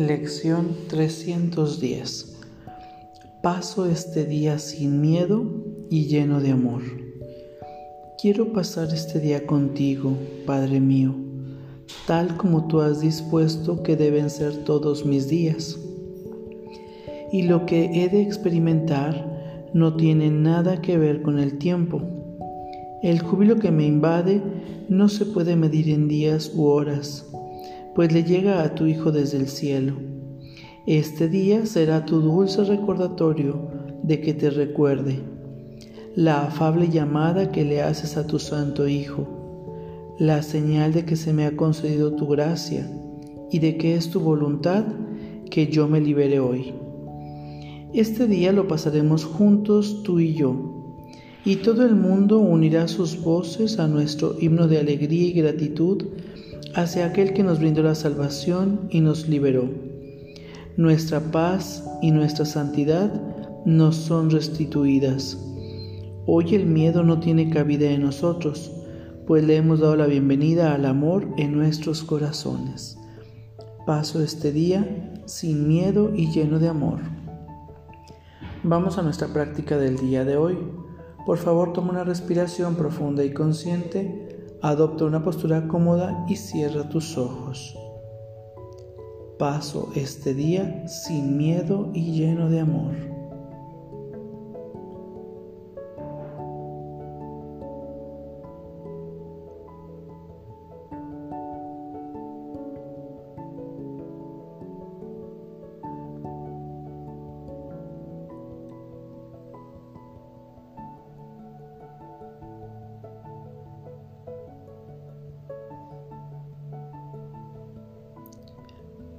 Lección 310. Paso este día sin miedo y lleno de amor. Quiero pasar este día contigo, Padre mío, tal como tú has dispuesto que deben ser todos mis días. Y lo que he de experimentar no tiene nada que ver con el tiempo. El júbilo que me invade no se puede medir en días u horas pues le llega a tu Hijo desde el cielo. Este día será tu dulce recordatorio de que te recuerde, la afable llamada que le haces a tu Santo Hijo, la señal de que se me ha concedido tu gracia y de que es tu voluntad que yo me libere hoy. Este día lo pasaremos juntos tú y yo, y todo el mundo unirá sus voces a nuestro himno de alegría y gratitud hacia aquel que nos brindó la salvación y nos liberó. Nuestra paz y nuestra santidad nos son restituidas. Hoy el miedo no tiene cabida en nosotros, pues le hemos dado la bienvenida al amor en nuestros corazones. Paso este día sin miedo y lleno de amor. Vamos a nuestra práctica del día de hoy. Por favor, toma una respiración profunda y consciente Adopta una postura cómoda y cierra tus ojos. Paso este día sin miedo y lleno de amor.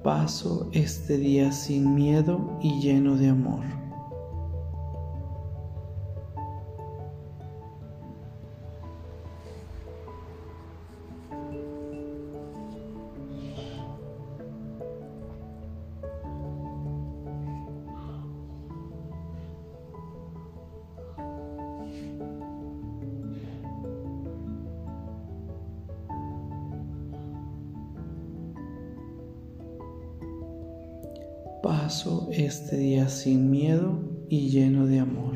Paso este día sin miedo y lleno de amor. Paso este día sin miedo y lleno de amor.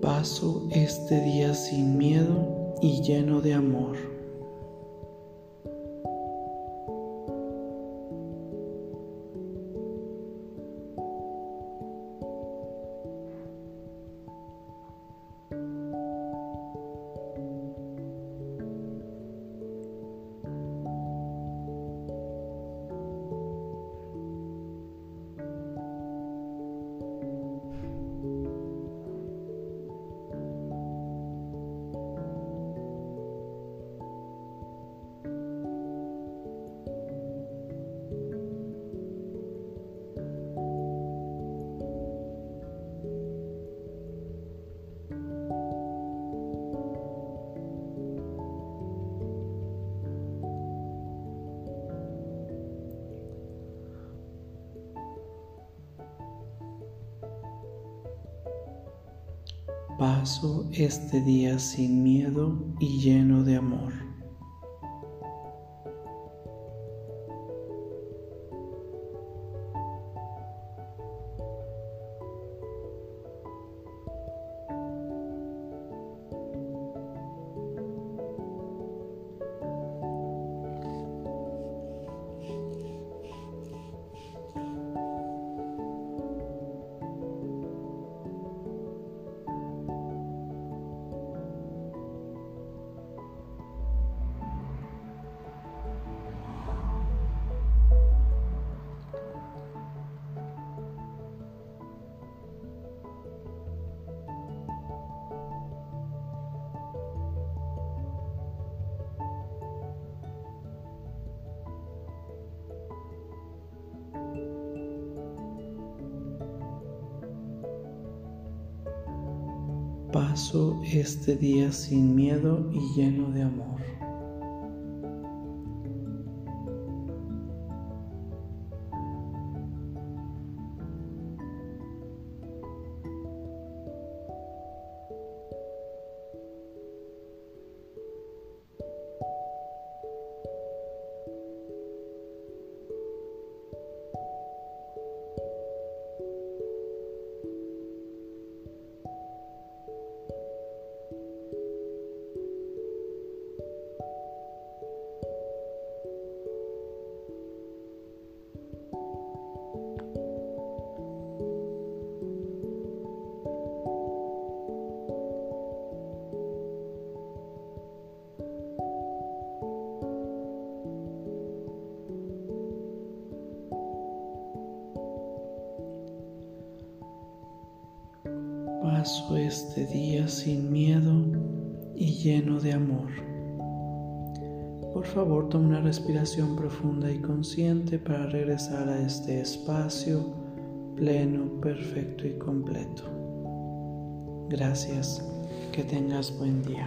Paso este día sin miedo y lleno de amor. Paso este día sin miedo y lleno de amor. Paso este día sin miedo y lleno de amor. Paso este día sin miedo y lleno de amor. Por favor, toma una respiración profunda y consciente para regresar a este espacio pleno, perfecto y completo. Gracias. Que tengas buen día.